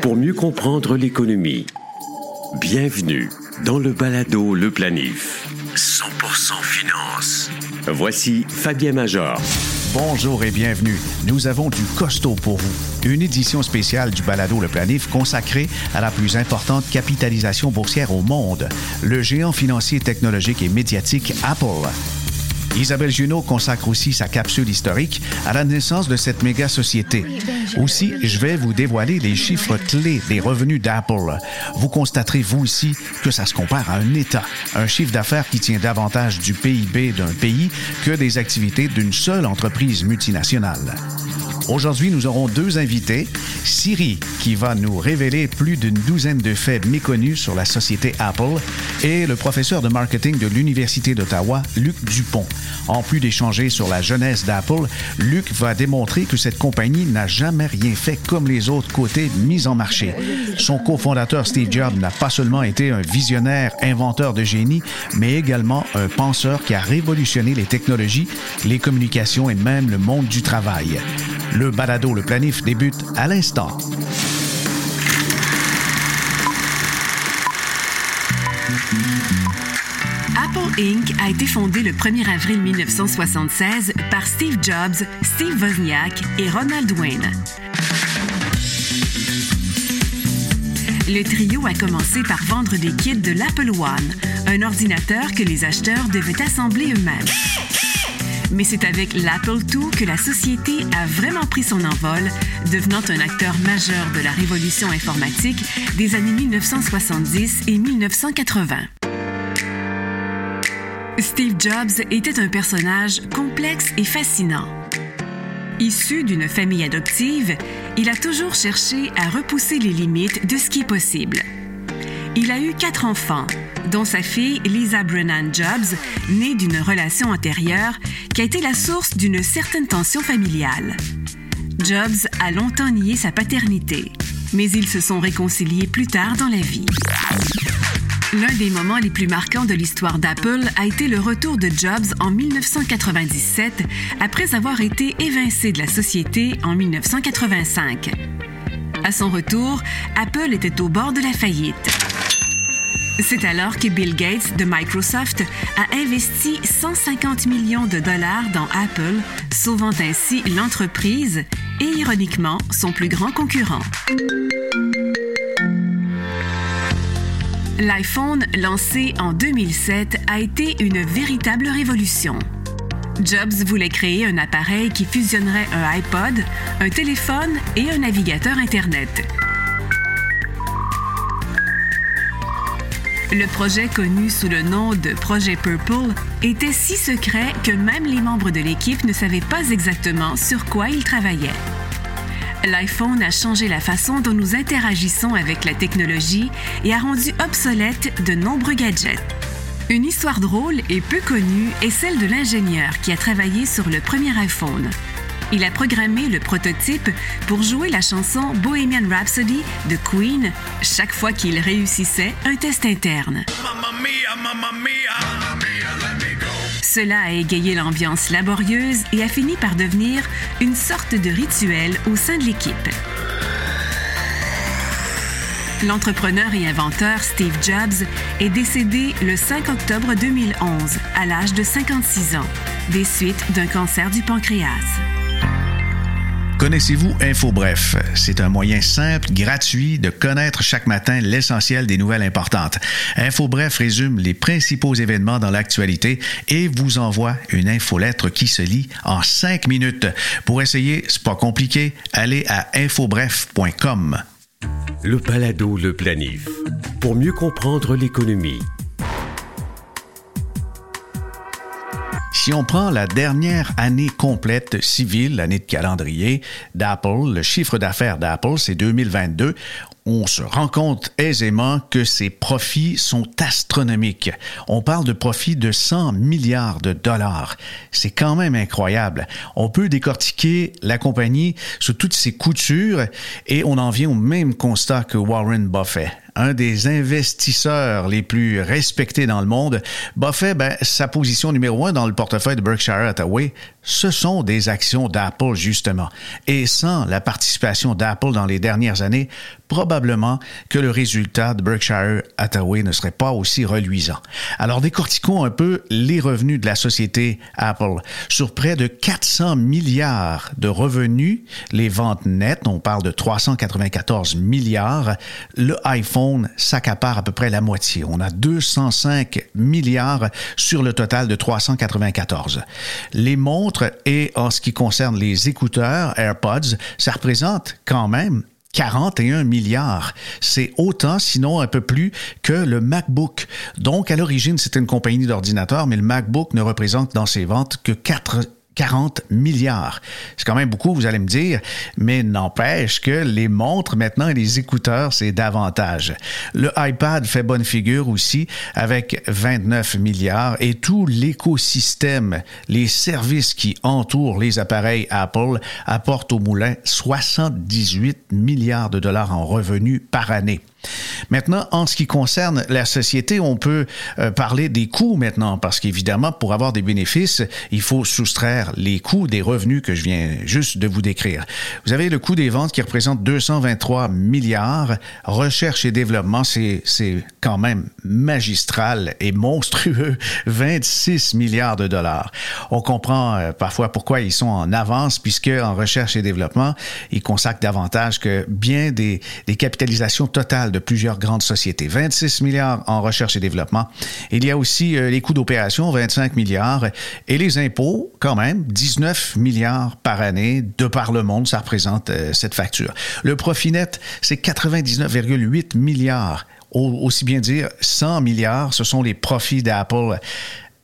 Pour mieux comprendre l'économie, bienvenue dans le balado Le Planif. 100% finance. Voici Fabien Major. Bonjour et bienvenue. Nous avons du costaud pour vous. Une édition spéciale du balado Le Planif consacrée à la plus importante capitalisation boursière au monde, le géant financier, technologique et médiatique Apple. Isabelle Junot consacre aussi sa capsule historique à la naissance de cette méga société. Aussi, je vais vous dévoiler les chiffres clés des revenus d'Apple. Vous constaterez vous aussi que ça se compare à un État, un chiffre d'affaires qui tient davantage du PIB d'un pays que des activités d'une seule entreprise multinationale. Aujourd'hui, nous aurons deux invités. Siri, qui va nous révéler plus d'une douzaine de faits méconnus sur la société Apple, et le professeur de marketing de l'Université d'Ottawa, Luc Dupont. En plus d'échanger sur la jeunesse d'Apple, Luc va démontrer que cette compagnie n'a jamais rien fait comme les autres côtés mis en marché. Son cofondateur Steve Jobs n'a pas seulement été un visionnaire, inventeur de génie, mais également un penseur qui a révolutionné les technologies, les communications et même le monde du travail. Le balado Le Planif débute à l'instant. Apple Inc. a été fondé le 1er avril 1976 par Steve Jobs, Steve Wozniak et Ronald Wayne. Le trio a commencé par vendre des kits de l'Apple One, un ordinateur que les acheteurs devaient assembler eux-mêmes. Mais c'est avec l'Apple II que la société a vraiment pris son envol, devenant un acteur majeur de la révolution informatique des années 1970 et 1980. Steve Jobs était un personnage complexe et fascinant. Issu d'une famille adoptive, il a toujours cherché à repousser les limites de ce qui est possible. Il a eu quatre enfants, dont sa fille Lisa Brennan Jobs, née d'une relation antérieure qui a été la source d'une certaine tension familiale. Jobs a longtemps nié sa paternité, mais ils se sont réconciliés plus tard dans la vie. L'un des moments les plus marquants de l'histoire d'Apple a été le retour de Jobs en 1997, après avoir été évincé de la société en 1985. À son retour, Apple était au bord de la faillite. C'est alors que Bill Gates de Microsoft a investi 150 millions de dollars dans Apple, sauvant ainsi l'entreprise et ironiquement son plus grand concurrent. L'iPhone, lancé en 2007, a été une véritable révolution. Jobs voulait créer un appareil qui fusionnerait un iPod, un téléphone et un navigateur Internet. Le projet connu sous le nom de Projet Purple était si secret que même les membres de l'équipe ne savaient pas exactement sur quoi ils travaillaient. L'iPhone a changé la façon dont nous interagissons avec la technologie et a rendu obsolètes de nombreux gadgets. Une histoire drôle et peu connue est celle de l'ingénieur qui a travaillé sur le premier iPhone. Il a programmé le prototype pour jouer la chanson Bohemian Rhapsody de Queen chaque fois qu'il réussissait un test interne. Cela a égayé l'ambiance laborieuse et a fini par devenir une sorte de rituel au sein de l'équipe. L'entrepreneur et inventeur Steve Jobs est décédé le 5 octobre 2011 à l'âge de 56 ans, des suites d'un cancer du pancréas. Connaissez-vous InfoBref? C'est un moyen simple, gratuit de connaître chaque matin l'essentiel des nouvelles importantes. InfoBref résume les principaux événements dans l'actualité et vous envoie une infolettre qui se lit en cinq minutes. Pour essayer, c'est pas compliqué, allez à infobref.com. Le balado Le Planif. Pour mieux comprendre l'économie. Si on prend la dernière année complète civile, l'année de calendrier d'Apple, le chiffre d'affaires d'Apple, c'est 2022, on se rend compte aisément que ces profits sont astronomiques. On parle de profits de 100 milliards de dollars. C'est quand même incroyable. On peut décortiquer la compagnie sous toutes ses coutures et on en vient au même constat que Warren Buffett un des investisseurs les plus respectés dans le monde, Buffett, ben, sa position numéro un dans le portefeuille de Berkshire Hathaway, ce sont des actions d'Apple, justement. Et sans la participation d'Apple dans les dernières années, probablement que le résultat de Berkshire Hathaway ne serait pas aussi reluisant. Alors décortiquons un peu les revenus de la société Apple. Sur près de 400 milliards de revenus, les ventes nettes, on parle de 394 milliards, le iPhone s'accapare à peu près la moitié. On a 205 milliards sur le total de 394. Les montres et en ce qui concerne les écouteurs AirPods, ça représente quand même 41 milliards. C'est autant, sinon un peu plus, que le MacBook. Donc, à l'origine, c'était une compagnie d'ordinateurs, mais le MacBook ne représente dans ses ventes que 4 40 milliards. C'est quand même beaucoup, vous allez me dire, mais n'empêche que les montres maintenant et les écouteurs, c'est davantage. Le iPad fait bonne figure aussi avec 29 milliards et tout l'écosystème, les services qui entourent les appareils Apple apportent au moulin 78 milliards de dollars en revenus par année. Maintenant, en ce qui concerne la société, on peut euh, parler des coûts maintenant, parce qu'évidemment, pour avoir des bénéfices, il faut soustraire les coûts des revenus que je viens juste de vous décrire. Vous avez le coût des ventes qui représente 223 milliards. Recherche et développement, c'est quand même magistral et monstrueux, 26 milliards de dollars. On comprend euh, parfois pourquoi ils sont en avance, puisque en recherche et développement, ils consacrent davantage que bien des, des capitalisations totales de plusieurs grandes sociétés. 26 milliards en recherche et développement. Il y a aussi euh, les coûts d'opération, 25 milliards, et les impôts, quand même, 19 milliards par année de par le monde, ça représente euh, cette facture. Le profit net, c'est 99,8 milliards. Aussi bien dire 100 milliards, ce sont les profits d'Apple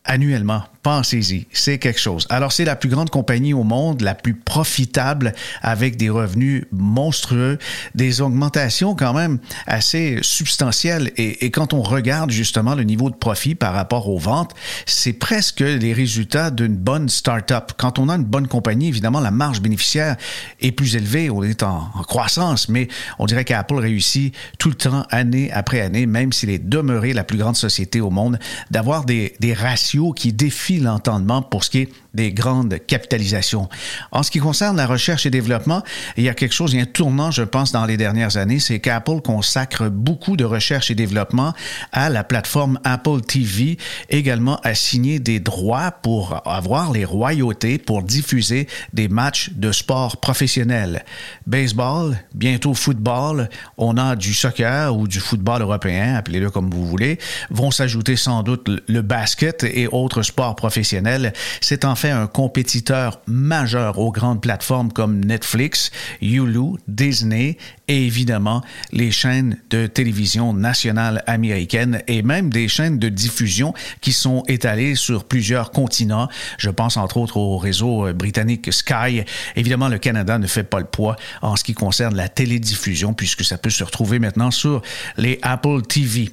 annuellement. Pensez-y, c'est quelque chose. Alors, c'est la plus grande compagnie au monde, la plus profitable, avec des revenus monstrueux, des augmentations quand même assez substantielles. Et, quand on regarde justement le niveau de profit par rapport aux ventes, c'est presque les résultats d'une bonne start-up. Quand on a une bonne compagnie, évidemment, la marge bénéficiaire est plus élevée, on est en, croissance, mais on dirait qu'Apple réussit tout le temps, année après année, même s'il est demeuré la plus grande société au monde, d'avoir des ratios qui défient l'entendement pour ce qui est des grandes capitalisations. En ce qui concerne la recherche et développement, il y a quelque chose, il y a un tournant, je pense, dans les dernières années, c'est qu'Apple consacre beaucoup de recherche et développement à la plateforme Apple TV, également à signer des droits pour avoir les royautés pour diffuser des matchs de sport professionnels. Baseball, bientôt football, on a du soccer ou du football européen, appelez-le comme vous voulez, vont s'ajouter sans doute le basket et autres sports professionnels. C'est en un compétiteur majeur aux grandes plateformes comme Netflix, Hulu, Disney et évidemment les chaînes de télévision nationales américaines et même des chaînes de diffusion qui sont étalées sur plusieurs continents. Je pense entre autres au réseau euh, britannique Sky. Évidemment, le Canada ne fait pas le poids en ce qui concerne la télédiffusion puisque ça peut se retrouver maintenant sur les Apple TV.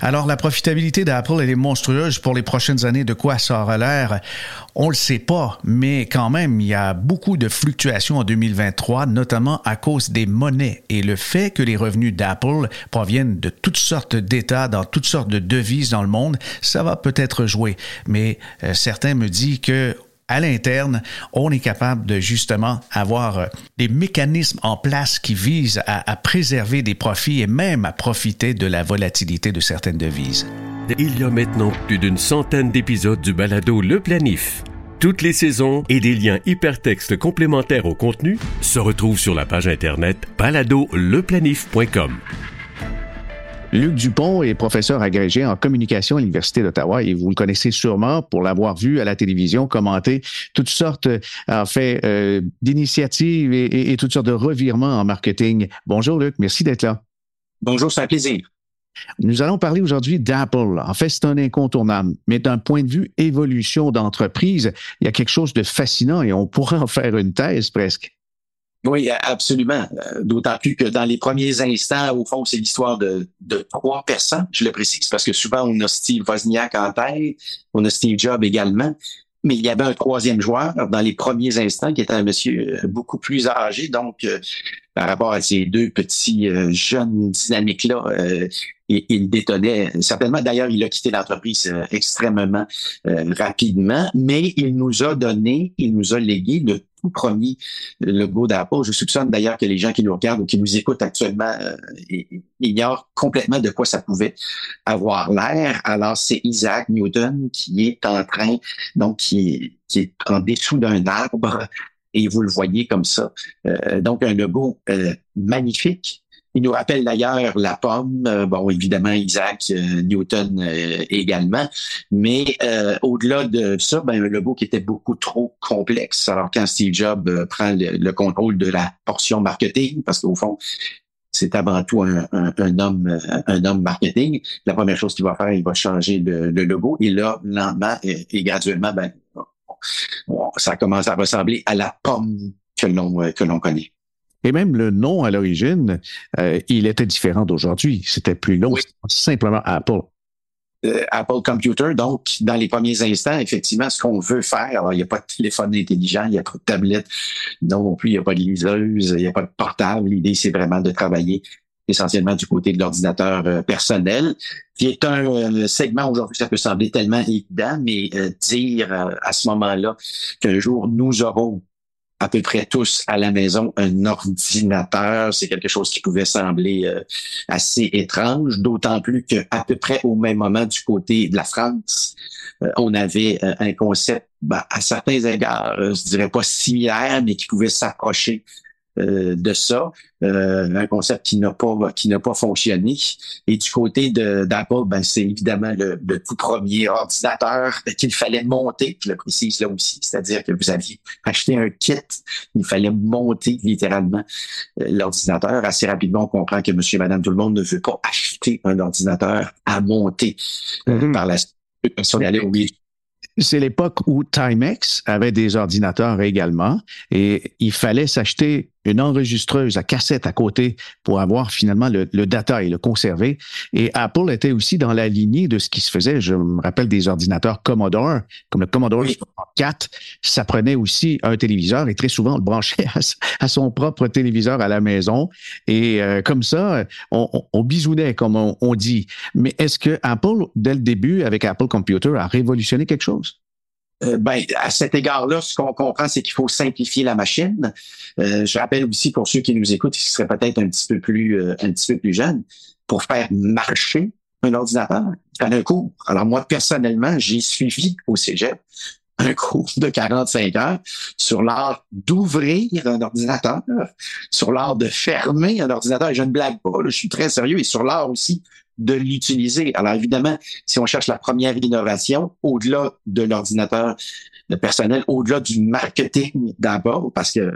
Alors, la profitabilité d'Apple, elle est monstrueuse pour les prochaines années. De quoi ça aura l'air? On le sait pas, mais quand même, il y a beaucoup de fluctuations en 2023, notamment à cause des monnaies et le fait que les revenus d'Apple proviennent de toutes sortes d'États, dans toutes sortes de devises dans le monde, ça va peut-être jouer. Mais euh, certains me disent que à l'interne, on est capable de justement avoir euh, des mécanismes en place qui visent à, à, préserver des profits et même à profiter de la volatilité de certaines devises. Il y a maintenant plus d'une centaine d'épisodes du balado Le Planif toutes les saisons et des liens hypertextes complémentaires au contenu se retrouvent sur la page internet baladoleplanif.com. Luc Dupont est professeur agrégé en communication à l'Université d'Ottawa et vous le connaissez sûrement pour l'avoir vu à la télévision commenter toutes sortes en fait euh, d'initiatives et, et toutes sortes de revirements en marketing. Bonjour Luc, merci d'être là. Bonjour, c'est un plaisir. Nous allons parler aujourd'hui d'Apple. En fait, c'est un incontournable, mais d'un point de vue évolution d'entreprise, il y a quelque chose de fascinant et on pourrait en faire une thèse presque. Oui, absolument. Euh, d'autant plus que dans les premiers instants, au fond, c'est l'histoire de, trois personnes, je le précise, parce que souvent, on a Steve Wozniak en tête, on a Steve Jobs également, mais il y avait un troisième joueur dans les premiers instants qui était un monsieur euh, beaucoup plus âgé, donc euh, par rapport à ces deux petits jeunes dynamiques-là, il, détonnait certainement. D'ailleurs, il a quitté l'entreprise extrêmement rapidement, mais il nous a donné, il nous a légué le tout premier logo d'Apple. Je soupçonne d'ailleurs que les gens qui nous regardent ou qui nous écoutent actuellement euh, ignorent complètement de quoi ça pouvait avoir l'air. Alors, c'est Isaac Newton qui est en train, donc qui est, en dessous d'un arbre et vous le voyez comme ça. Euh, donc, un logo euh, magnifique il nous rappelle d'ailleurs la pomme, euh, bon évidemment Isaac euh, Newton euh, également, mais au-delà de ça, ben, un logo qui était beaucoup trop complexe. Alors quand Steve Jobs prend le, contrôle de la portion marketing, parce qu'au fond c'est avant tout un, homme un homme marketing, la première chose qu'il va faire, il va changer le, logo et là lentement et, graduellement, ben ça commence à ressembler à la pomme que l'on que l'on connaît. Et même le nom à l'origine, euh, il était différent d'aujourd'hui. C'était plus long, simplement Apple. Euh, Apple Computer. Donc, dans les premiers instants, effectivement, ce qu'on veut faire, alors il n'y a pas de téléphone intelligent, il n'y a pas de tablette non plus, il n'y a pas de liseuse, il n'y a pas de portable. L'idée, c'est vraiment de travailler essentiellement du côté de l'ordinateur euh, personnel, qui est un segment aujourd'hui, ça peut sembler tellement évident, mais dire à ce moment-là qu'un jour nous aurons à peu près tous à la maison un ordinateur. C'est quelque chose qui pouvait sembler euh, assez étrange, d'autant plus qu'à peu près au même moment du côté de la France, euh, on avait euh, un concept ben, à certains égards, je dirais pas similaire, mais qui pouvait s'approcher euh, de ça, euh, un concept qui n'a pas qui n'a pas fonctionné. Et du côté d'Apple, ben c'est évidemment le, tout premier ordinateur qu'il fallait monter, je le précise là aussi, c'est-à-dire que vous aviez acheté un kit, il fallait monter littéralement euh, l'ordinateur. Assez rapidement, on comprend que Monsieur et Madame tout le monde ne veut pas acheter un ordinateur à monter mm-hmm. par la c'est l'époque où Timex avait des ordinateurs également et il fallait s'acheter une enregistreuse à cassette à côté pour avoir finalement le, data et le conserver. Et Apple était aussi dans la lignée de ce qui se faisait. Je me rappelle des ordinateurs Commodore, comme le Commodore 4, ça prenait aussi un téléviseur et très souvent on le branchait à, son propre téléviseur à la maison. Et euh, comme ça, on, on, bisounait, comme on, on dit. Mais est-ce que Apple, dès le début, avec Apple Computer, a révolutionné quelque chose? Euh, ben, à cet égard-là, ce qu'on comprend, c'est qu'il faut simplifier la machine. Euh, je rappelle aussi pour ceux qui nous écoutent, qui seraient peut-être un petit peu plus euh, un petit peu plus jeunes, pour faire marcher un ordinateur, il un cours. Alors moi, personnellement, j'ai suivi au Cégep un cours de 45 heures sur l'art d'ouvrir un ordinateur, sur l'art de fermer un ordinateur. Et je ne blague pas, je suis très sérieux, et sur l'art aussi de l'utiliser. Alors évidemment, si on cherche la première innovation, au-delà de l'ordinateur personnel, au-delà du marketing d'abord, parce que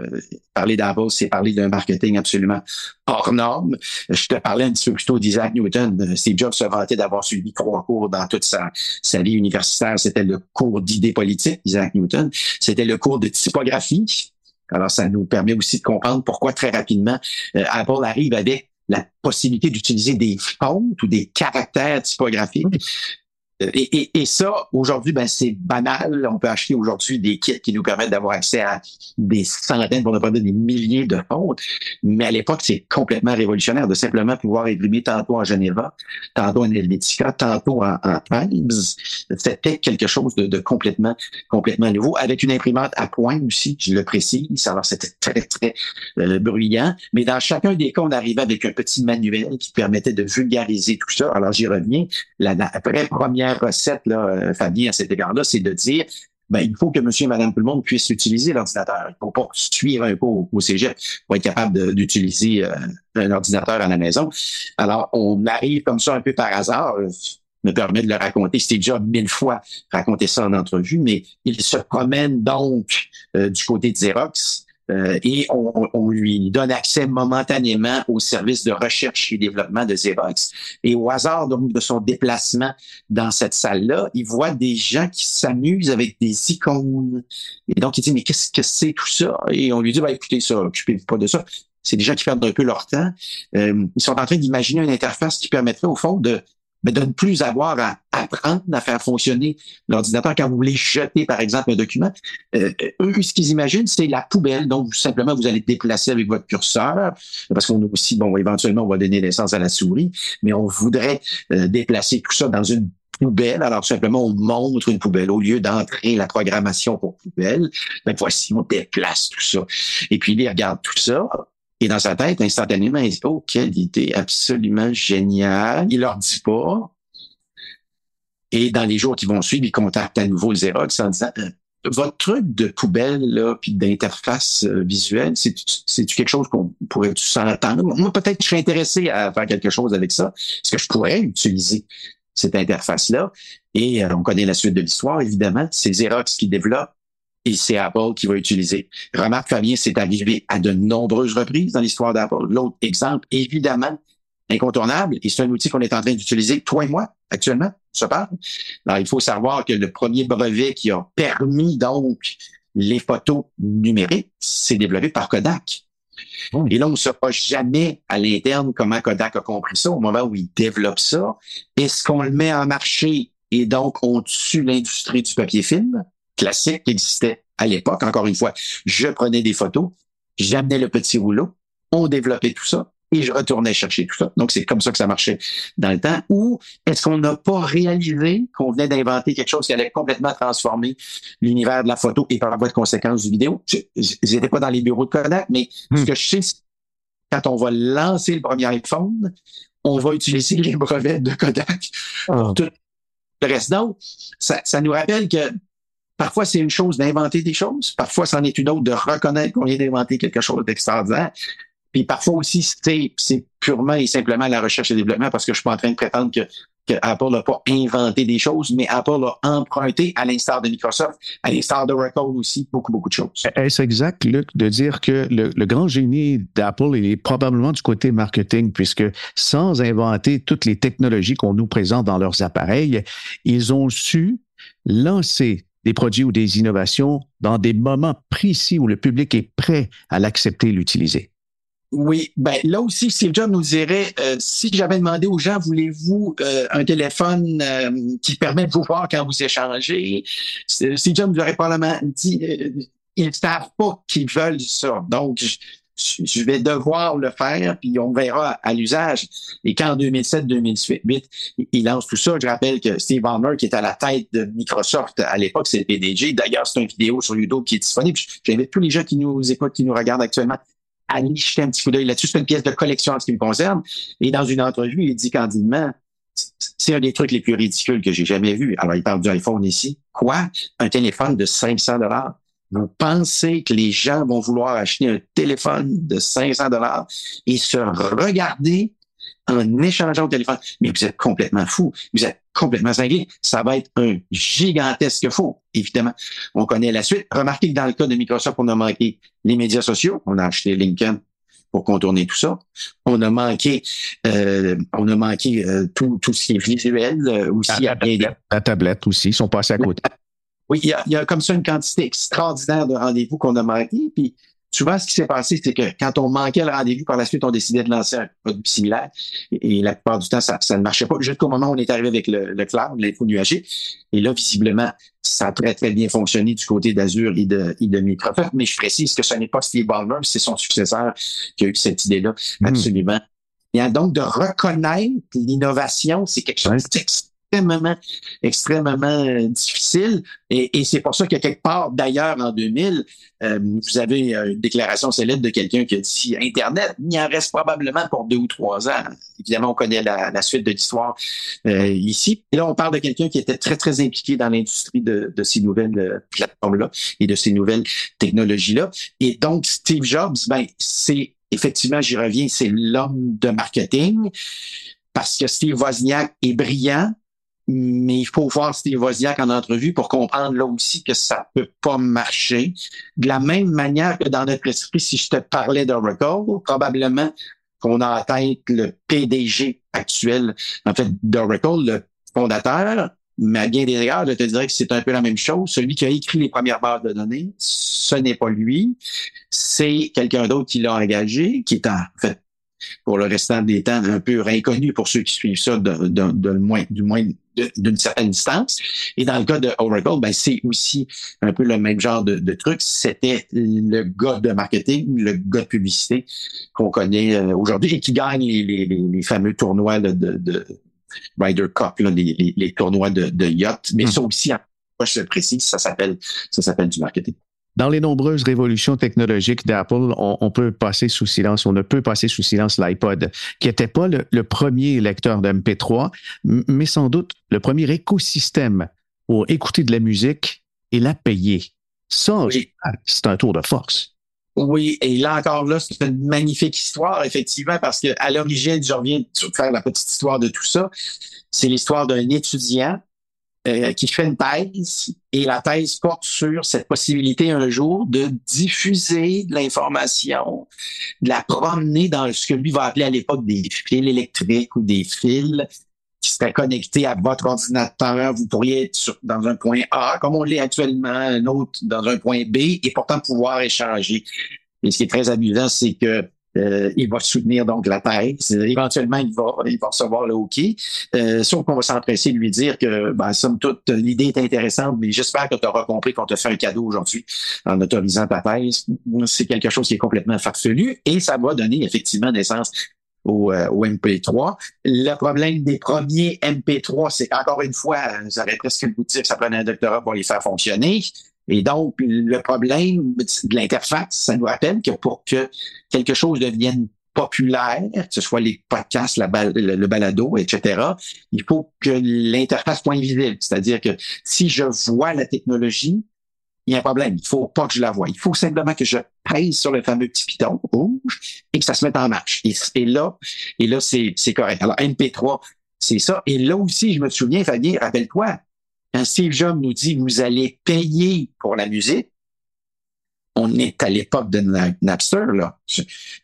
parler d'abord, c'est parler d'un marketing absolument hors norme. Je te parlais un petit peu plus tôt d'Isaac Newton. Steve Jobs se vantait d'avoir suivi trois cours dans toute sa, sa vie universitaire. C'était le cours d'idées politiques, Isaac Newton. C'était le cours de typographie. Alors, ça nous permet aussi de comprendre pourquoi très rapidement euh, Apple arrive avec la possibilité d'utiliser des fontes ou des caractères typographiques et, et, ça, aujourd'hui, ben, c'est banal. On peut acheter aujourd'hui des kits qui nous permettent d'avoir accès à des centaines, pour ne pas dire des milliers de fontes. Mais à l'époque, c'est complètement révolutionnaire de simplement pouvoir imprimer tantôt en Geneva, tantôt en Helvetica, tantôt en, en Times. C'était quelque chose de, de, complètement, complètement nouveau, avec une imprimante à point aussi, je le précise. Alors, c'était très, très euh, bruyant. Mais dans chacun des cas, on arrivait avec un petit manuel qui permettait de vulgariser tout ça. Alors, j'y reviens. La, la première recette, là, euh, Fabien, à cet égard-là, c'est de dire ben, il faut que monsieur et madame tout le monde puisse utiliser l'ordinateur. Il ne faut pas suivre un cours au cégep pour être capable d'utiliser euh, un ordinateur à la maison. Alors, on arrive comme ça un peu par hasard. Euh, me permet de le raconter. C'était déjà mille fois raconté ça en entrevue, mais il se promène donc du côté de Xerox euh, et on, lui donne accès momentanément au service de recherche et développement de Xerox. Et au hasard donc, de son déplacement dans cette salle-là, il voit des gens qui s'amusent avec des icônes. Et donc, il dit, mais qu'est-ce que c'est tout ça? Et on lui dit, bah, écoutez, ça, occupez-vous pas de ça. C'est des gens qui perdent un peu leur temps. Euh, ils sont en train d'imaginer une interface qui permettrait, au fond, de mais de ne plus avoir à apprendre à faire fonctionner l'ordinateur quand vous voulez jeter, par exemple, un document. Euh, eux, ce qu'ils imaginent, c'est la poubelle. Donc, simplement, vous allez déplacer avec votre curseur, parce qu'on aussi, bon, éventuellement, on va donner naissance à la souris, mais on voudrait euh, déplacer tout ça dans une poubelle. Alors, simplement, on montre une poubelle. Au lieu d'entrer la programmation pour poubelle, ben voici, on déplace tout ça. Et puis, il regarde tout ça. Et dans sa tête, instantanément, il dit, oh, quelle idée absolument géniale. Il leur dit pas. Et dans les jours qui vont suivre, il contacte à nouveau Xerox en disant, euh, votre truc de poubelle, là, puis d'interface euh, visuelle, c'est quelque chose qu'on pourrait s'entendre? Moi, peut-être je serais intéressé à faire quelque chose avec ça. Est-ce que je pourrais utiliser cette interface-là? Et euh, on connaît la suite de l'histoire, évidemment. C'est Xerox qui développe et c'est Apple qui va utiliser. Remarque, Fabien, c'est arrivé à de nombreuses reprises dans l'histoire d'Apple. L'autre exemple, évidemment, incontournable, et c'est un outil qu'on est en train d'utiliser, toi et moi, actuellement, se parle. Alors, il faut savoir que le premier brevet qui a permis donc les photos numériques, c'est développé par Kodak. Et là, on ne saura jamais à l'interne comment Kodak a compris ça au moment où il développe ça. Est-ce qu'on le met en marché et donc on tue l'industrie du papier film? Classique qui existait à l'époque. Encore une fois, je prenais des photos, j'amenais le petit rouleau, on développait tout ça et je retournais chercher tout ça. Donc, c'est comme ça que ça marchait dans le temps. Ou est-ce qu'on n'a pas réalisé qu'on venait d'inventer quelque chose qui allait complètement transformer l'univers de la photo et par voie de conséquence du vidéo? Je n'étais pas dans les bureaux de Kodak, mais ce hmm. que je sais, quand on va lancer le premier iPhone, on va utiliser les brevets de Kodak pour ah. tout le reste. Donc, ça, ça nous rappelle que Parfois, c'est une chose d'inventer des choses. Parfois, c'en est une autre de reconnaître qu'on vient d'inventer quelque chose d'extraordinaire. Puis parfois aussi, c'est purement et simplement la recherche et développement parce que je suis pas en train de prétendre que, Apple n'a pas inventé des choses, mais Apple a emprunté, à l'instar de Microsoft, à l'instar de Oracle aussi, beaucoup, beaucoup de choses. Est-ce exact, Luc, de dire que le, le grand génie d'Apple est probablement du côté marketing, puisque sans inventer toutes les technologies qu'on nous présente dans leurs appareils, ils ont su lancer des produits ou des innovations dans des moments précis où le public est prêt à l'accepter et l'utiliser. Oui, ben là aussi, Steve Jobs nous dirait, euh, si j'avais demandé aux gens, voulez-vous euh, un téléphone euh, qui permet de vous voir quand vous échangez, Steve Jobs nous aurait probablement dit, ils ne savent pas qu'ils veulent ça. Donc, je vais devoir le faire, puis on verra à l'usage. Et quand en 2007-2008, il lance tout ça, je rappelle que Steve Ballmer, qui est à la tête de Microsoft à l'époque, c'est le PDG. D'ailleurs, c'est une vidéo sur YouTube qui est disponible. J'invite tous les gens qui nous écoutent, qui nous regardent actuellement, à aller jeter un petit coup d'œil là-dessus. C'est une pièce de collection en ce qui me concerne. Et dans une entrevue, il dit candidement, c'est un des trucs les plus ridicules que j'ai jamais vu. Alors, il parle du iPhone ici. Quoi? Un téléphone de 500 dollars? Vous pensez que les gens vont vouloir acheter un téléphone de 500 dollars et se regarder en échangeant au téléphone? Mais vous êtes complètement fou. Vous êtes complètement cinglé. Ça va être un gigantesque faux, évidemment. On connaît la suite. Remarquez que dans le cas de Microsoft, on a manqué les médias sociaux. On a acheté LinkedIn pour contourner tout ça. On a manqué, euh, on a manqué euh, tout, tout ce qui est visuel euh, aussi. La, la tablette aussi, ils sont passés à côté. Oui, il y, a, il y a comme ça une quantité extraordinaire de rendez-vous qu'on a manqué. Puis souvent, ce qui s'est passé, c'est que quand on manquait le rendez-vous, par la suite, on décidait de lancer un produit similaire. Et, la plupart du temps, ça, ça ne marchait pas. Jusqu'au moment où on est arrivé avec le, le cloud, l'info nuagée. Et là, visiblement, ça a très, très bien fonctionné du côté d'Azure et de, et de Microsoft. Mais je précise que ce n'est pas Steve Ballmer, c'est son successeur qui a eu cette idée-là. Hmm. Absolument. A donc de reconnaître l'innovation, c'est quelque chose extrêmement, extrêmement euh, difficile. Et, c'est pour ça que quelque part, d'ailleurs, en 2000, euh, vous avez euh, une déclaration célèbre de quelqu'un qui a dit Internet, il en reste probablement pour deux ou trois ans. Évidemment, on connaît la, suite de l'histoire ici. Et là, on parle de quelqu'un qui était très, très impliqué dans l'industrie de, de, ces nouvelles plateformes-là et de ces nouvelles technologies-là. Et donc, Steve Jobs, ben, c'est effectivement, j'y reviens, c'est l'homme de marketing parce que Steve Wozniak est brillant, mais il faut voir Steve Wozniak en entrevue pour comprendre là aussi que ça peut pas marcher. De la même manière que dans notre esprit, si je te parlais d'Oracle, probablement qu'on a en tête le PDG actuel, en fait, d'Oracle, le fondateur, mais à bien des égards, je te dirais que c'est un peu la même chose. Celui qui a écrit les premières bases de données, ce n'est pas lui. C'est quelqu'un d'autre qui l'a engagé, qui est en fait, pour le restant des temps, un peu inconnu pour ceux qui suivent ça de, de, de moins, du moins d'une certaine distance. Et dans le cas de Oracle, ben, c'est aussi un peu le même genre de, de truc. C'était le gars de marketing, le gars de publicité qu'on connaît euh, aujourd'hui et qui gagne les, les, les fameux tournois de, de Ryder Cup, là, les, les, tournois de, de yacht. Mais hmm. ça aussi, je précise, ça s'appelle ça s'appelle du marketing. Dans les nombreuses révolutions technologiques d'Apple, on, peut passer sous silence, on ne peut passer sous silence l'iPod, qui n'était pas le, premier lecteur de MP3, mais sans doute le premier écosystème pour écouter de la musique et la payer. Ça, c'est un tour de force. Oui, et là encore là, c'est une magnifique histoire, effectivement, parce que à l'origine, je reviens de faire la petite histoire de tout ça. C'est l'histoire d'un étudiant euh, qui fait une thèse et la thèse porte sur cette possibilité un jour de diffuser de l'information, de la promener dans ce que lui va appeler à l'époque des fils électriques ou des fils qui seraient connectés à votre ordinateur. Vous pourriez être dans un point A, comme on l'est actuellement, un autre dans un point B, et pourtant pouvoir échanger. Et ce qui est très amusant, c'est que euh, il va soutenir donc la thèse. Éventuellement, il va, il va recevoir le OK. Euh, sauf qu'on va s'empresser de lui dire que, ben, somme toute, l'idée est intéressante, mais j'espère que tu auras compris qu'on te fait un cadeau aujourd'hui en autorisant ta thèse. C'est quelque chose qui est complètement farfelu et ça va donner effectivement naissance au, euh, au, MP3. Le problème des premiers MP3, c'est encore une fois, j'aurais presque le goût de dire que ça prenait un doctorat pour les faire fonctionner. Et donc, le problème de l'interface, ça nous rappelle que pour que quelque chose devienne populaire, que ce soit les podcasts, le, balado, etc., il faut que l'interface soit invisible. C'est-à-dire que si je vois la technologie, il y a un problème. Il faut pas que je la voie. Il faut simplement que je pèse sur le fameux petit piton rouge et que ça se mette en marche. Et, là, et là, c'est correct. Alors, MP3, c'est ça. Et là aussi, je me souviens, Fabien, rappelle-toi, quand Steve Jobs nous dit vous allez payer pour la musique, on est à l'époque de Napster, là.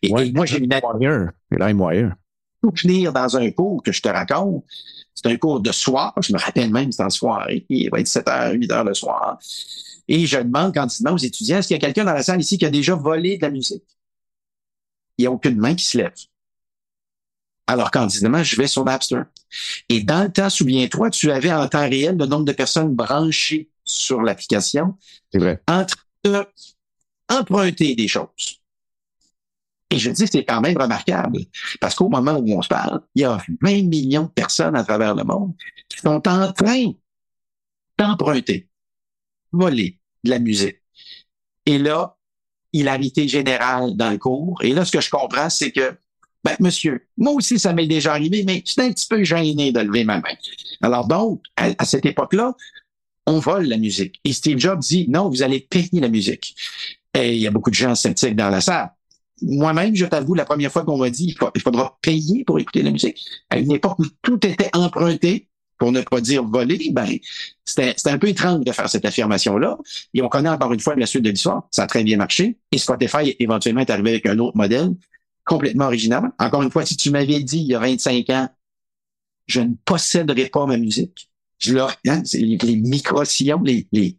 Et, moi, j'ai une LimeWire. Tout finir dans un cours que je te raconte. C'est un cours de soir. Je me rappelle même, c'est en soirée. Il va être 7 h, 8 h le soir. Et je demande candidement aux étudiants, est-ce qu'il y a quelqu'un dans la salle ici qui a déjà volé de la musique? Il n'y a aucune main qui se lève. Alors candidement, je vais sur Napster. Et dans le temps, souviens-toi, tu avais en temps réel le nombre de personnes branchées sur l'application. C'est vrai. Entre emprunter des choses. Et je dis, c'est quand même remarquable, parce qu'au moment où on se parle, il y a 20 millions de personnes à travers le monde qui sont en train d'emprunter, voler de la musique. Et là, hilarité générale dans le cours. Et là, ce que je comprends, c'est que ben, monsieur, moi aussi, ça m'est déjà arrivé, mais c'est un petit peu gêné de lever ma main. Alors donc, à, cette époque-là, on vole la musique. Et Steve Jobs dit, non, vous allez payer la musique. Et il y a beaucoup de gens sceptiques dans la salle. Moi-même, je t'avoue, la première fois qu'on m'a dit, il faudra payer pour écouter la musique, à une époque où tout était emprunté, pour ne pas dire volé, ben, c'était un peu étrange de faire cette affirmation-là. Et on connaît encore une fois la suite de l'histoire. Ça a très bien marché. Et Spotify, éventuellement, est arrivé avec un autre modèle complètement original. Encore une fois, si tu m'avais dit il y a 25 ans, je ne posséderai pas ma musique, je leur, hein, les, les micro-sillons, les, les,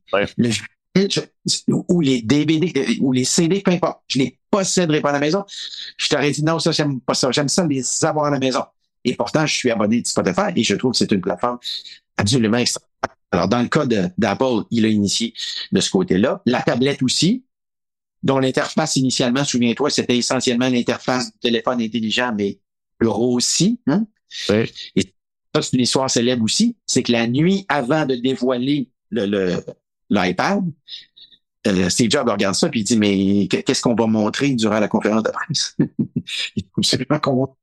ou les DVD, euh, ou les CD, peu importe, je les posséderai pas à la maison. Je t'aurais dit non, ça, j'aime pas ça. J'aime ça les avoir à la maison. Et pourtant, je suis abonné de Spotify et je trouve que c'est une plateforme absolument extraordinaire. Alors, dans le cas d'Apple, il a initié de ce côté-là. La tablette aussi, dont l'interface initialement, souviens-toi, c'était essentiellement l'interface du téléphone intelligent, mais aussi. Hein? Et ça, c'est une histoire célèbre aussi, c'est que la nuit avant de dévoiler le, l'iPad, euh, Steve Jobs regarde ça puis il dit mais qu'est-ce qu'on va montrer durant la conférence de presse? Il faut absolument qu'on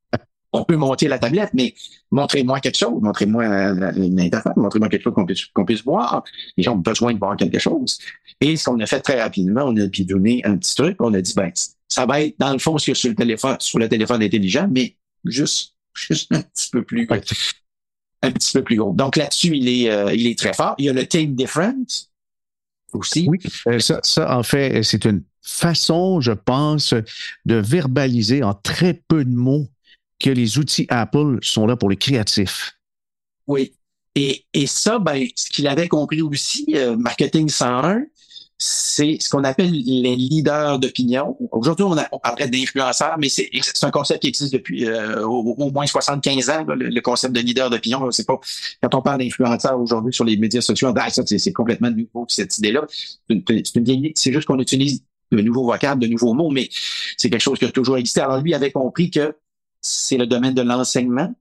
on peut monter la tablette, mais montrez-moi quelque chose, montrez-moi une interface, montrez-moi quelque chose qu'on puisse, qu'on puisse voir. Les gens ont besoin de voir quelque chose. Et ce qu'on a fait très rapidement, on a bidonné un petit truc, on a dit, ben, ça va être dans le fond sur, sur le téléphone, sur le téléphone intelligent, mais juste, juste un petit peu plus. un petit peu plus gros. Donc là-dessus, il est, euh, il est très fort. Il y a le Take Different aussi. Oui, euh, ça, ça, en fait, c'est une façon, je pense, de verbaliser en très peu de mots que les outils Apple sont là pour les créatifs. Oui. Et, et ça, ben, ce qu'il avait compris aussi, euh, Marketing 101, c'est ce qu'on appelle les leaders d'opinion. Aujourd'hui, on, on parlerait d'influenceurs, mais c'est un concept qui existe depuis euh, au, moins 75 ans, le, concept de leader d'opinion. C'est pas quand on parle d'influenceurs aujourd'hui sur les médias sociaux, ah, c'est complètement nouveau cette idée-là. C'est juste qu'on utilise de nouveaux vocables, de nouveaux mots, mais c'est quelque chose qui a toujours existé. Alors lui avait compris que c'est le domaine de l'enseignement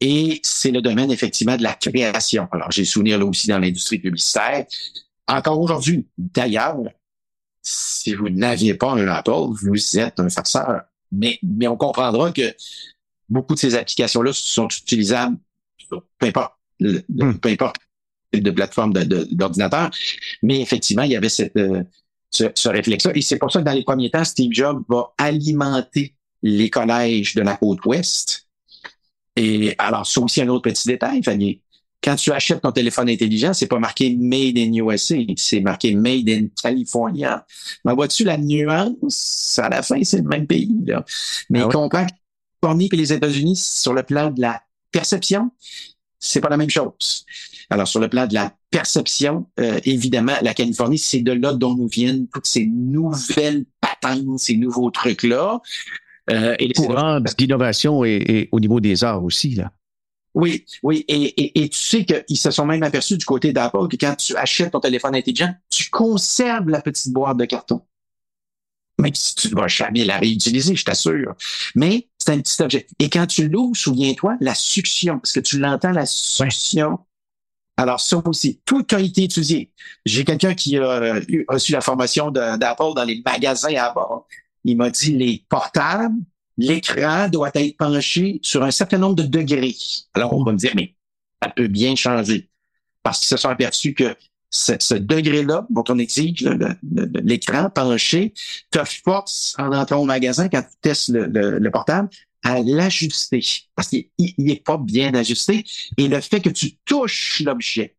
et c'est le domaine effectivement de la création. Alors j'ai souvenir là aussi dans l'industrie publicitaire encore aujourd'hui. D'ailleurs, si vous n'aviez pas un Apple, vous êtes un farceur. Mais, mais on comprendra que beaucoup de ces applications-là sont utilisables peu importe, hmm. peu importe de plateforme d'ordinateur. Mais effectivement, il y avait cette, euh, ce, ce réflexe-là. Et c'est pour ça que dans les premiers temps, Steve Jobs va alimenter les collèges de la côte ouest. Et alors, c'est aussi un autre petit détail, Fanny quand tu achètes ton téléphone intelligent, c'est pas marqué Made in USA, c'est marqué Made in California. Mais vois-tu la nuance? À la fin, c'est le même pays. Là. Mais ah comprends Californie et les États-Unis, sur le plan de la perception, c'est pas la même chose. Alors, sur le plan de la perception, euh, évidemment, la Californie, c'est de là dont nous viennent toutes ces nouvelles patentes, ces nouveaux trucs-là. Euh, et courant d'innovation et, et, au niveau des arts aussi, là. Oui, oui, et, et, tu sais qu'ils se sont même aperçus du côté d'Apple que quand tu achètes ton téléphone intelligent, tu conserves la petite boîte de carton. Même si tu ne vas jamais la réutiliser, je t'assure. Mais c'est un petit objet. Et quand tu l'ouvres, souviens-toi, la succion, parce que tu l'entends, la succion. Alors, ça aussi, tout a été étudié. J'ai quelqu'un qui a reçu la formation d'Apple dans les magasins à bord. Il m'a dit les portables, l'écran doit être penché sur un certain nombre de degrés. Alors, on va me dire, mais ça peut bien changer. Parce qu'ils se sont aperçus que ce, degré-là, dont on exige l'écran penché, te force, en entrant au magasin, quand tu testes le, portable, à l'ajuster. Parce qu'il n'est pas bien ajusté. Et le fait que tu touches l'objet,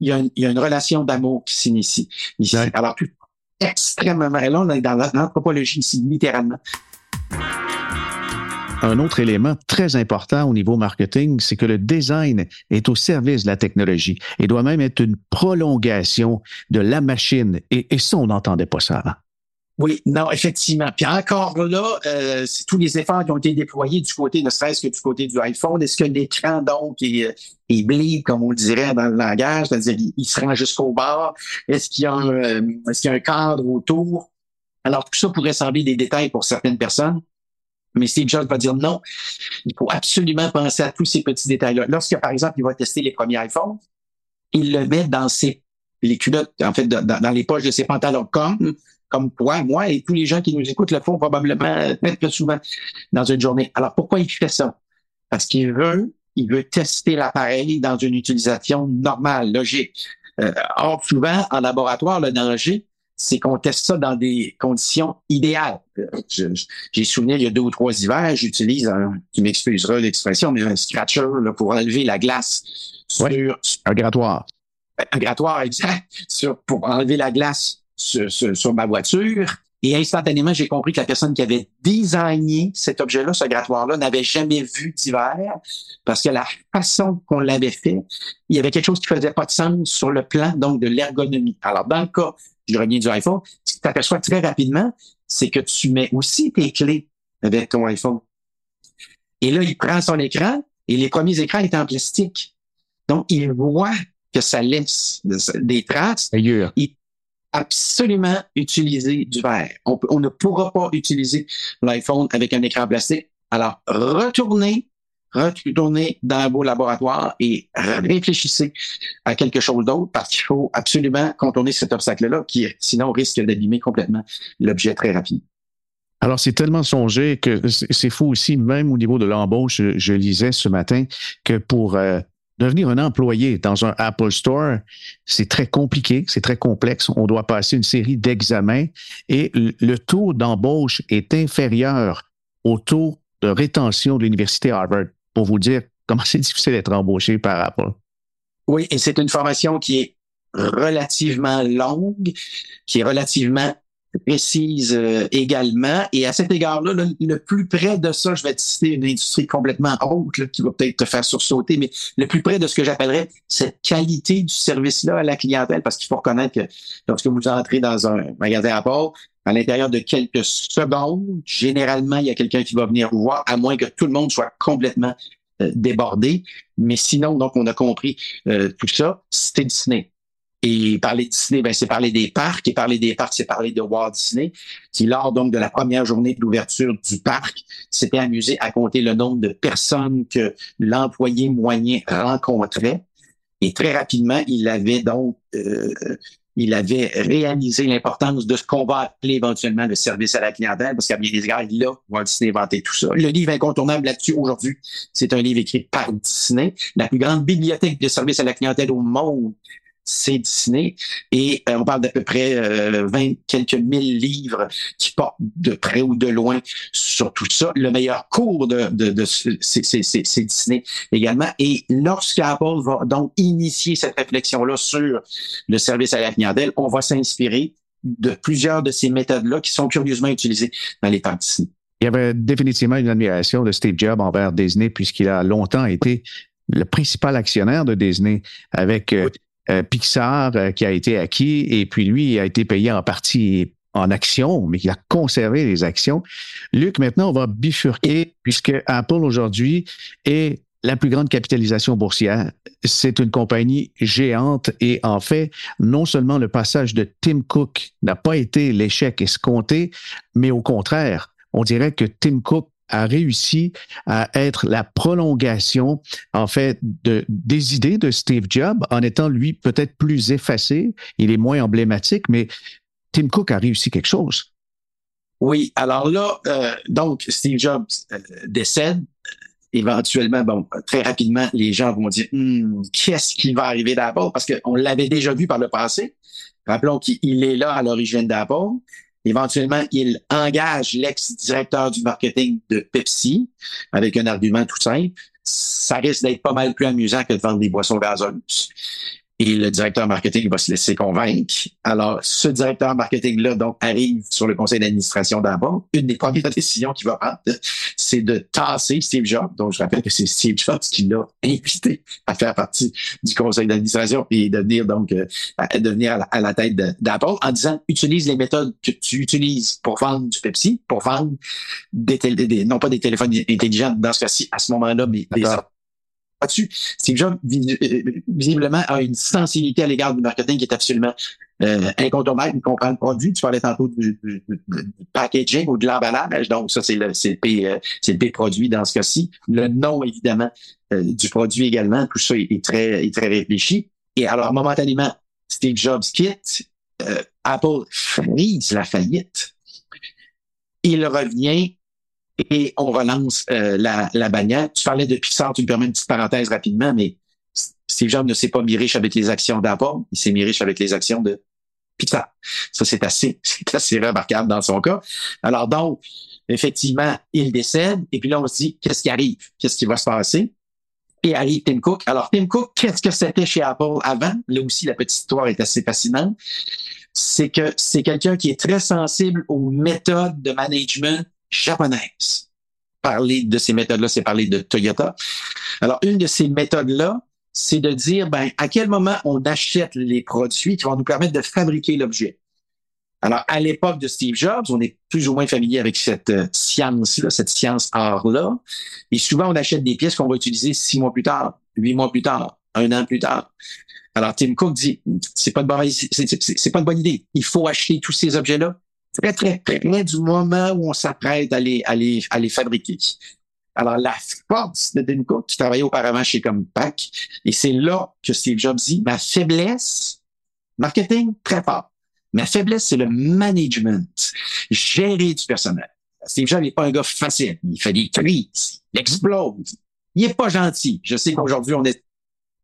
il y, a une, relation d'amour qui s'initie ici. Alors, extrêmement, là, on est dans l'anthropologie ici, littéralement. Un autre élément très important au niveau marketing, c'est que le design est au service de la technologie et doit même être une prolongation de la machine. Et, ça, on n'entendait pas ça avant. Oui, non, effectivement. Puis encore là, euh, c'est tous les efforts qui ont été déployés du côté, ne serait-ce que du côté du iPhone. Est-ce que l'écran, donc, est, est bleed, comme on dirait dans le langage, c'est-à-dire il, se rend jusqu'au bord? Est-ce qu'il y, a un, euh, est-ce qu'il y a un cadre autour? Alors, tout ça pourrait sembler des détails pour certaines personnes, mais Steve Jobs va dire non. Il faut absolument penser à tous ces petits détails-là. Lorsque, par exemple, il va tester les premiers iPhones, il le met dans ses les culottes, en fait, dans, les poches de ses pantalons, comme comme toi, moi et tous les gens qui nous écoutent le font probablement très souvent dans une journée. Alors pourquoi il fait ça? Parce qu'il veut, il veut tester l'appareil dans une utilisation normale, logique. Euh, or souvent en laboratoire, le danger, c'est qu'on teste ça dans des conditions idéales. J'ai souvenir, il y a deux ou trois hivers, j'utilise un, tu m'excuseras l'expression, mais un scratcher là, pour enlever la glace sur... un grattoir. Un grattoir, exact, sur, pour enlever la glace sur, sur, ma voiture. Et instantanément, j'ai compris que la personne qui avait designé cet objet-là, ce grattoir-là, n'avait jamais vu d'hiver parce que la façon qu'on l'avait fait, il y avait quelque chose qui faisait pas de sens sur le plan donc de l'ergonomie. Alors, dans le cas je reviens du iPhone, ce que tu aperçois très rapidement, c'est que tu mets aussi tes clés avec ton iPhone. Et là, il prend son écran et les premiers écrans étaient en plastique. Donc, il voit que ça laisse des traces. Ailleurs. Il absolument utiliser du verre. On, ne pourra pas utiliser l'iPhone avec un écran plastique. Alors, retournez retournez dans vos laboratoires et réfléchissez à quelque chose d'autre parce qu'il faut absolument contourner cet obstacle-là qui, sinon, risque d'abîmer complètement l'objet très rapide. Alors, c'est tellement songé que c'est fou aussi, même au niveau de l'embauche, je, lisais ce matin que pour euh, devenir un employé dans un Apple Store, c'est très compliqué, c'est très complexe. On doit passer une série d'examens et le taux d'embauche est inférieur au taux de rétention de l'Université Harvard pour vous dire comment c'est difficile d'être embauché par Apple. Oui, et c'est une formation qui est relativement longue, qui est relativement précise euh, également. Et à cet égard-là, le, plus près de ça, je vais te citer une industrie complètement autre qui va peut-être te faire sursauter, mais le plus près de ce que j'appellerais cette qualité du service-là à la clientèle, parce qu'il faut reconnaître que lorsque vous entrez dans un magasin Apple, à l'intérieur de quelques secondes, généralement, il y a quelqu'un qui va venir vous voir, à moins que tout le monde soit complètement euh, débordé. Mais sinon, donc, on a compris euh, tout ça, c'était Disney. Et parler de Disney, ben, c'est parler des parcs. Et parler des parcs, c'est parler de Walt Disney, qui, lors donc de la première journée d'ouverture du parc, s'était amusé à compter le nombre de personnes que l'employé moyen rencontrait. Et très rapidement, il avait donc euh, il avait réalisé l'importance de ce qu'on va appeler éventuellement le service à la clientèle, parce qu'à bien des égards, a Walt Disney inventé tout ça. Le livre incontournable là-dessus aujourd'hui, c'est un livre écrit par Disney, la plus grande bibliothèque de service à la clientèle au monde c'est Disney. Et euh, on parle d'à peu près euh, 20 quelques mille livres qui portent de près ou de loin sur tout ça. Le meilleur cours de, de, de c'est Disney également. Et lorsqu'Apple va donc initier cette réflexion-là sur le service à la clientèle, on va s'inspirer de plusieurs de ces méthodes-là qui sont curieusement utilisées dans les temps Disney. Il y avait définitivement une admiration de Steve Jobs envers Disney puisqu'il a longtemps été le principal actionnaire de Disney avec euh, euh, Pixar euh, qui a été acquis et puis lui a été payé en partie en actions, mais qui a conservé les actions. Luc, maintenant, on va bifurquer puisque Apple aujourd'hui est la plus grande capitalisation boursière. C'est une compagnie géante et en fait, non seulement le passage de Tim Cook n'a pas été l'échec escompté, mais au contraire, on dirait que Tim Cook a réussi à être la prolongation, en fait, de, des idées de Steve Jobs, en étant lui peut-être plus effacé. Il est moins emblématique, mais Tim Cook a réussi quelque chose. Oui, alors là, euh, donc Steve Jobs euh, décède. Éventuellement, bon, très rapidement, les gens vont dire hmm, qu'est-ce qui va arriver d'Apple parce qu'on l'avait déjà vu par le passé. Rappelons qu'il est là à l'origine d'Apple. Éventuellement, il engage l'ex-directeur du marketing de Pepsi avec un argument tout simple. Ça risque d'être pas mal plus amusant que de vendre des boissons gazeuses et le directeur marketing va se laisser convaincre. Alors, ce directeur marketing-là, donc, arrive sur le conseil d'administration d'abord. Une des premières décisions qu'il va prendre, c'est de tasser Steve Jobs. Donc, je rappelle que c'est Steve Jobs qui l'a invité à faire partie du conseil d'administration et devenir donc euh, à devenir à la, tête d'Apple en disant utilise les méthodes que tu utilises pour vendre du Pepsi, pour vendre des, des non pas des téléphones intelligents dans ce cas-ci à ce moment-là, mais des là-dessus. Steve Jobs, visiblement, a une sensibilité à l'égard du marketing qui est absolument euh, incontournable. Il comprend le produit. Tu parlais tantôt du, packaging ou de l'emballage. Donc, ça, c'est le, le, euh, c'est le P produit dans ce cas-ci. Le nom, évidemment, euh, du produit également. Tout ça est, très, est très réfléchi. Et alors, momentanément, Steve Jobs quitte. Euh, Apple frise la faillite. Il revient et on relance euh, la, la bannière. Tu parlais de Pixar, tu me permets une petite parenthèse rapidement, mais Steve Jobs ne s'est pas mis riche avec les actions d'Apple, il s'est mis riche avec les actions de Pixar. Ça, c'est assez, c'est assez remarquable dans son cas. Alors donc, effectivement, il décède, et puis là, on se dit, qu'est-ce qui arrive? Qu'est-ce qui va se passer? Et arrive Tim Cook. Alors, Tim Cook, qu'est-ce que c'était chez Apple avant? Là aussi, la petite histoire est assez fascinante. C'est que c'est quelqu'un qui est très sensible aux méthodes de management japonaise. Parler de ces méthodes-là, c'est parler de Toyota. Alors, une de ces méthodes-là, c'est de dire, ben, à quel moment on achète les produits qui vont nous permettre de fabriquer l'objet. Alors, à l'époque de Steve Jobs, on est plus ou moins familier avec cette euh, science-là, cette science art-là. Et souvent, on achète des pièces qu'on va utiliser six mois plus tard, huit mois plus tard, un an plus tard. Alors, Tim Cook dit, c'est pas une bonne idée. Il faut acheter tous ces objets-là très, très près du moment où on s'apprête à les, à, les, à les fabriquer. Alors, la force de Tim Cook, qui travaillait auparavant chez Compaq, et c'est là que Steve Jobs dit, ma faiblesse, marketing, très fort. Ma faiblesse, c'est le management, gérer du personnel. Steve Jobs n'est pas un gars facile. Il fait des crises, il explose. Il est pas gentil. Je sais qu'aujourd'hui, on est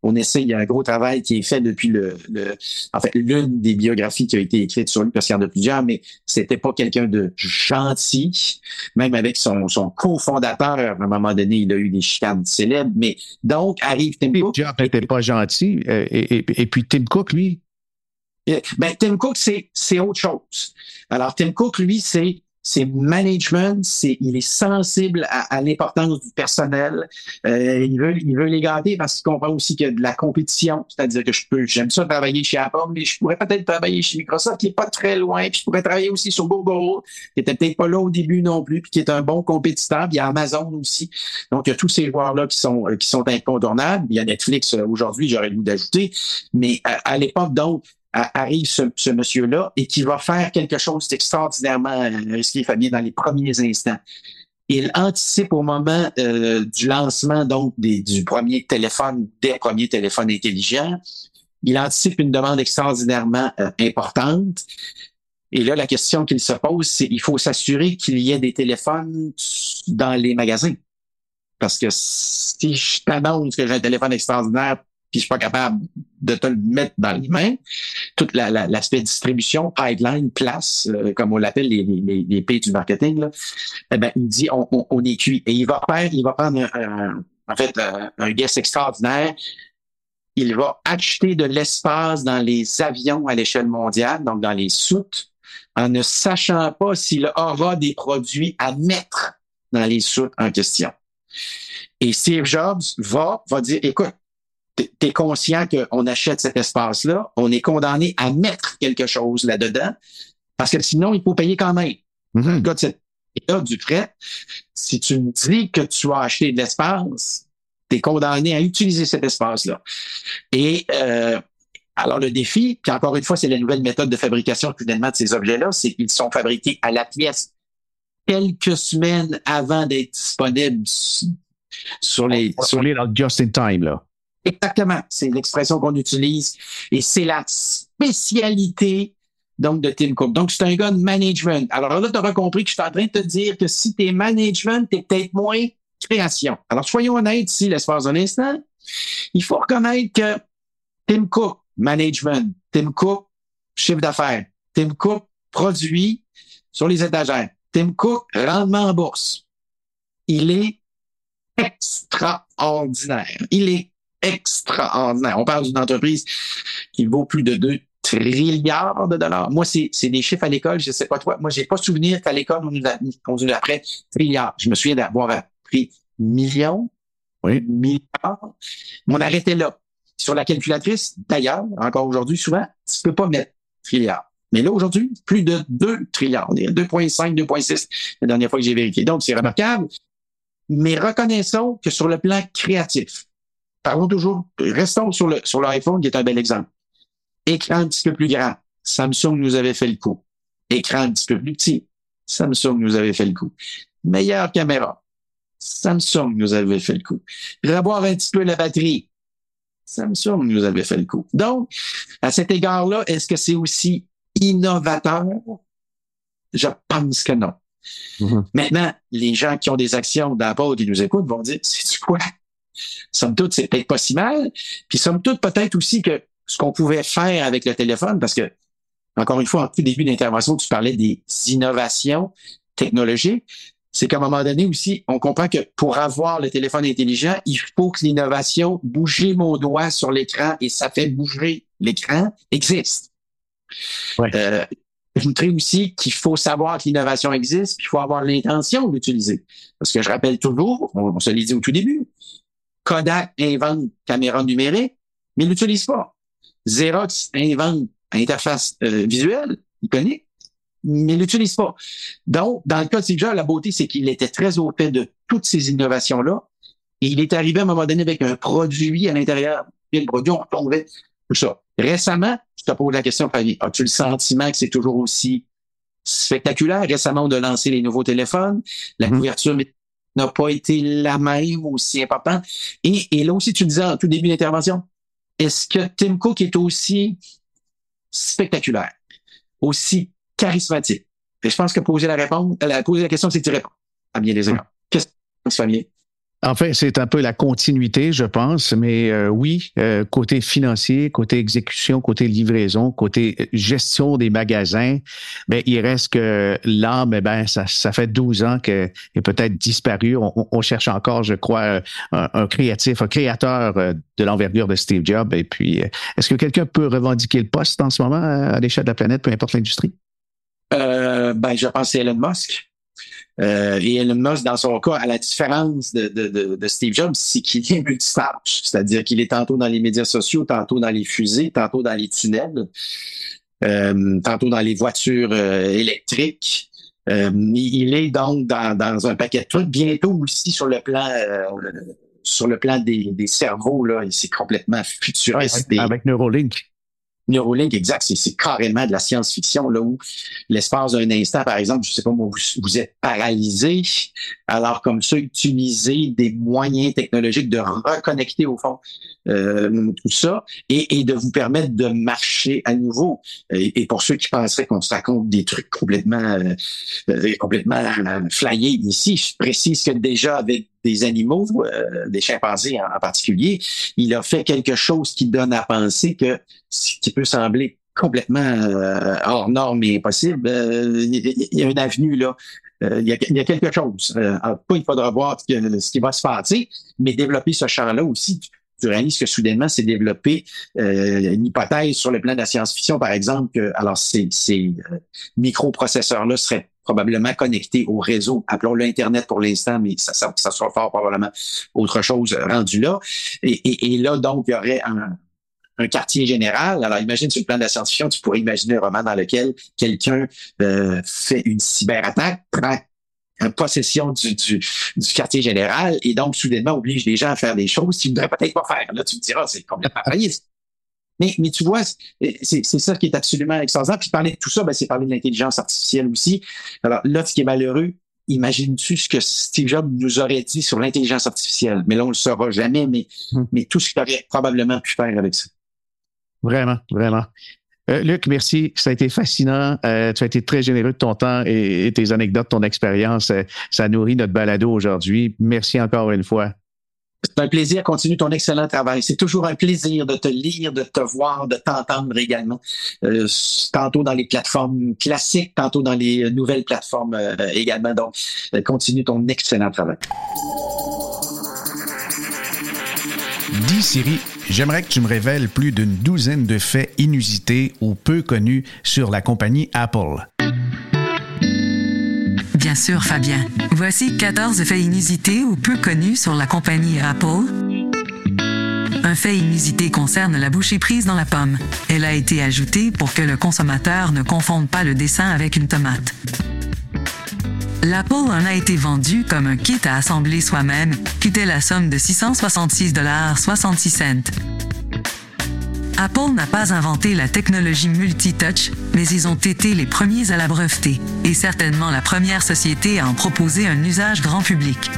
on essaie, il y a un gros travail qui est fait depuis le, le en fait, l'une des biographies qui a été écrite sur lui, parce qu'il y en a plusieurs, mais c'était pas quelqu'un de gentil, même avec son, son cofondateur, à un moment donné, il a eu des chicanes célèbres, mais donc arrive Tim Cook. Job n'était pas gentil, euh, et, et, et, puis Tim Cook, lui. Ben, Tim Cook, c'est, c'est autre chose. Alors, Tim Cook, lui, c'est c'est management, c'est il est sensible à, l'importance du personnel. Euh, il veut il veut les garder parce qu'il comprend aussi qu'il y a de la compétition, c'est-à-dire que je peux j'aime ça travailler chez Apple, mais je pourrais peut-être travailler chez Microsoft qui est pas très loin, puis je pourrais travailler aussi sur Google qui était peut-être pas là au début non plus, puis qui est un bon compétiteur. Puis il y a Amazon aussi, donc il y a tous ces joueurs là qui sont qui sont incontournables. Il y a Netflix euh, aujourd'hui, j'aurais le goût d'ajouter, mais à, à l'époque donc arrive ce, monsieur-là et qui va faire quelque chose d'extraordinairement risqué, Fabien, dans les premiers instants. Il anticipe au moment euh, du lancement donc du premier téléphone, des premiers téléphones intelligents. Il anticipe une demande extraordinairement euh, importante. Et là, la question qu'il se pose, c'est il faut s'assurer qu'il y ait des téléphones dans les magasins. Parce que si je t'annonce que j'ai un téléphone extraordinaire puis je suis pas capable de te le mettre dans les mains. Tout l'aspect la, distribution, pipeline, place, euh, comme on l'appelle les, les, les pays du marketing, là, eh ben, il dit on, on, on, est cuit. Et il va faire, il va prendre un, en fait un, un guest extraordinaire. Il va acheter de l'espace dans les avions à l'échelle mondiale, donc dans les soutes, en ne sachant pas s'il aura des produits à mettre dans les soutes en question. Et Steve Jobs va, va dire, écoute, tu es conscient qu'on achète cet espace-là, on est condamné à mettre quelque chose là-dedans, parce que sinon, il faut payer quand même. Mm -hmm. cette là du prêt, si tu me dis que tu as acheté de l'espace, tu es condamné à utiliser cet espace-là. Et euh, alors le défi, puis encore une fois, c'est la nouvelle méthode de fabrication finalement de ces objets-là, c'est qu'ils sont fabriqués à la pièce quelques semaines avant d'être disponibles sur les... On, sur les just in time, là. Exactement, c'est l'expression qu'on utilise et c'est la spécialité donc de Tim Cook. Donc c'est un gars de management. Alors là, tu auras compris que je suis en train de te dire que si tu es management, tu es peut-être moins création. Alors soyons honnêtes ici, l'espace d'un instant. Il faut reconnaître que Tim Cook, management, Tim Cook, chiffre d'affaires, Tim Cook, produit sur les étagères, Tim Cook, rendement en bourse. Il est extraordinaire. Il est extraordinaire. On parle d'une entreprise qui vaut plus de 2 trilliards de dollars. Moi, c'est, c'est des chiffres à l'école, je sais pas toi. Moi, j'ai pas souvenir qu'à l'école, on nous a, on nous après trilliards. Je me souviens d'avoir appris millions, oui. milliards. Mais on arrêtait là. Sur la calculatrice, d'ailleurs, encore aujourd'hui, souvent, tu peux pas mettre trilliards. Mais là, aujourd'hui, plus de 2 trilliards. On est 2,5, 2,6 la dernière fois que j'ai vérifié. Donc, c'est remarquable. Mais reconnaissons que sur le plan créatif, parlons toujours, restons sur le sur l'iPhone qui est un bel exemple. Écran un petit peu plus grand, Samsung nous avait fait le coup. Écran un petit peu plus petit, Samsung nous avait fait le coup. Meilleure caméra, Samsung nous avait fait le coup. Revoir un petit peu la batterie, Samsung nous avait fait le coup. Donc, à cet égard-là, est-ce que c'est aussi innovateur? Je pense que non. Mm-hmm. Maintenant, les gens qui ont des actions d'Apple qui nous écoutent vont dire, c'est quoi? Somme toute, c'est peut-être pas si mal. Puis somme toute, peut-être aussi que ce qu'on pouvait faire avec le téléphone, parce que, encore une fois, en tout début d'intervention, tu parlais des innovations technologiques. C'est qu'à un moment donné aussi, on comprend que pour avoir le téléphone intelligent, il faut que l'innovation, bouger mon doigt sur l'écran et ça fait bouger l'écran, existe. Ouais. Euh, je voudrais aussi qu'il faut savoir que l'innovation existe, puis il faut avoir l'intention de l'utiliser. Parce que je rappelle toujours, on, on se l'est dit au tout début, Kodak invente caméra numérique, mais il l'utilise pas. Xerox invente interface euh, visuelle, iconique, mais il l'utilise pas. Donc, dans le cas de Steve la beauté, c'est qu'il était très au fait de toutes ces innovations-là, et il est arrivé à un moment donné avec un produit à l'intérieur. Et le produit, on tombait tout ça. Récemment, je te pose la question, Fanny, as-tu le sentiment que c'est toujours aussi spectaculaire? Récemment, on a lancé les nouveaux téléphones, la mm-hmm. couverture n'a pas été la même aussi importante. Et, et là aussi, tu disais en tout début d'intervention, est-ce que Tim Cook est aussi spectaculaire, aussi charismatique? Et je pense que poser la réponse, la, poser la question, c'est tu réponds à bien des égards. Qu'est-ce que tu Fabien? En fait, c'est un peu la continuité, je pense, mais euh, oui, euh, côté financier, côté exécution, côté livraison, côté euh, gestion des magasins, ben, il reste que l'âme, eh ben, ça, ça fait 12 ans qu'elle est peut-être disparu. On, cherche encore, je crois, un, créatif, un créateur de l'envergure de Steve Jobs. Et puis, est-ce que quelqu'un peut revendiquer le poste en ce moment à l'échelle de la planète, peu importe l'industrie? ben, je pense c'est Elon Musk. Euh, et Elon Musk, dans son cas, à la différence de, Steve Jobs, c'est qu'il est multitâche. C'est-à-dire qu'il est tantôt dans les médias sociaux, tantôt dans les fusées, tantôt dans les tunnels, euh, tantôt dans les voitures euh, électriques. Il est donc dans, un paquet de trucs. Bientôt aussi sur le plan sur le plan des, des cerveaux, là, c'est complètement futuriste. Avec, avec Neuralink. Neuralink, exact, c'est carrément de la science-fiction, là où l'espace d'un instant, par exemple, je sais pas, vous, vous êtes paralysé, alors comme ça, utiliser des moyens technologiques de reconnecter au fond euh, tout ça et, de vous permettre de marcher à nouveau. Et, pour ceux qui penseraient qu'on se raconte des trucs complètement euh, euh complètement euh, flyés ici, je précise que déjà avec des animaux, des chimpanzés en, particulier, il a fait quelque chose qui donne à penser que ce qui peut sembler complètement hors norme et impossible, il y a une avenue là. Il y, a, il, y a, quelque chose. pas il faudra voir ce qui va se passer, mais développer ce champ-là aussi tu réalises que soudainement s'est développé euh, une hypothèse sur le plan de la science-fiction, par exemple, que alors ces, ces euh, microprocesseurs-là seraient probablement connectés au réseau, appelons-le Internet pour l'instant, mais ça, ça, ça, sera fort probablement autre chose rendu là. Et, et, et là, donc, il y aurait un, un quartier général. Alors, imagine sur le plan de la science-fiction, tu pourrais imaginer un roman dans lequel quelqu'un euh, fait une cyberattaque, prend possession du, du, du, quartier général et donc soudainement oblige les gens à faire des choses qu'ils ne devraient peut-être pas faire. Là, tu me diras, c'est complètement réaliste. Mais, mais tu vois, c'est ça qui est absolument extraordinaire. Puis parler de tout ça, ben, c'est parler de l'intelligence artificielle aussi. Alors là, ce qui est malheureux, imagines-tu ce que Steve Jobs nous aurait dit sur l'intelligence artificielle? Mais là, on le saura jamais, mais, hmm. mais tout ce qu'il aurait probablement pu faire avec ça. Vraiment, vraiment. Euh, Luc, merci. Ça a été fascinant. Euh, tu as été très généreux de ton temps et, tes anecdotes, ton expérience. Euh, ça nourrit notre balado aujourd'hui. Merci encore une fois. C'est un plaisir. Continue ton excellent travail. C'est toujours un plaisir de te lire, de te voir, de t'entendre également. tantôt dans les plateformes classiques, tantôt dans les nouvelles plateformes également. Donc, continue ton excellent travail. Dis Siri, j'aimerais que tu me révèles plus d'une douzaine de faits inusités ou peu connus sur la compagnie Apple. Bien sûr, Fabien. Voici 14 faits inusités ou peu connus sur la compagnie Apple. Un fait inusité concerne la bouchée prise dans la pomme. Elle a été ajoutée pour que le consommateur ne confonde pas le dessin avec une tomate. L'Apple en a été vendu comme un kit à assembler soi-même, coûtait la somme de 666,66 Apple n'a pas inventé la technologie multi-touch, mais ils ont été les premiers à la breveter, et certainement la première société à en proposer un usage grand public.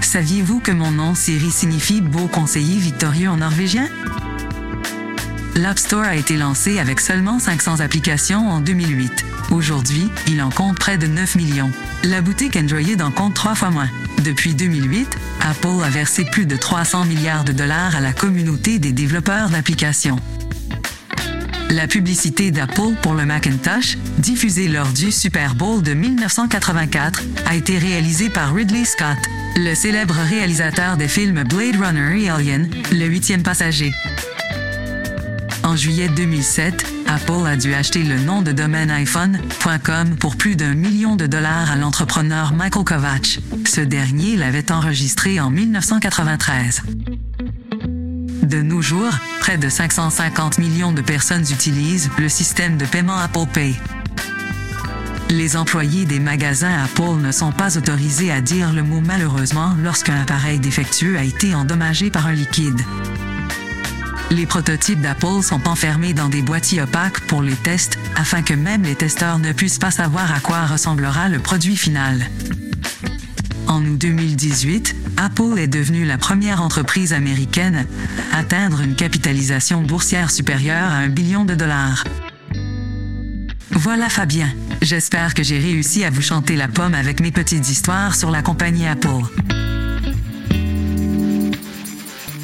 Saviez-vous que mon nom Siri signifie beau conseiller victorieux en norvégien? l'App Store a été lancé avec seulement 500 applications en 2008. Aujourd'hui, il en compte près de 9 millions. La boutique Android en compte trois fois moins. Depuis 2008, Apple a versé plus de 300 milliards de dollars à la communauté des développeurs d'applications. La publicité d'Apple pour le Macintosh, diffusée lors du Super Bowl de 1984, a été réalisée par Ridley Scott, le célèbre réalisateur des films Blade Runner et Alien, le huitième passager. En juillet 2007, Apple a dû acheter le nom de domaine iPhone.com pour plus d'un million de dollars à l'entrepreneur Michael Kovacs. Ce dernier l'avait enregistré en 1993. De nos jours, près de 550 millions de personnes utilisent le système de paiement Apple Pay. Les employés des magasins Apple ne sont pas autorisés à dire le mot malheureusement lorsqu'un appareil défectueux a été endommagé par un liquide. Les prototypes d'Apple sont enfermés dans des boîtiers opaques pour les tests afin que même les testeurs ne puissent pas savoir à quoi ressemblera le produit final. En août 2018, Apple est devenue la première entreprise américaine à atteindre une capitalisation boursière supérieure à un billion de dollars. Voilà Fabien. J'espère que j'ai réussi à vous chanter la pomme avec mes petites histoires sur la compagnie Apple.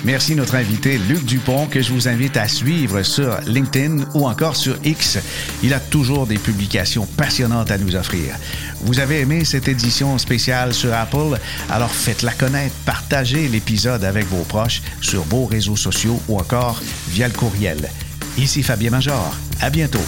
Merci notre invité Luc Dupont que je vous invite à suivre sur LinkedIn ou encore sur X. Il a toujours des publications passionnantes à nous offrir. Vous avez aimé cette édition spéciale sur Apple? Alors faites-la connaître, partagez l'épisode avec vos proches sur vos réseaux sociaux ou encore via le courriel. Ici Fabien Major. À bientôt.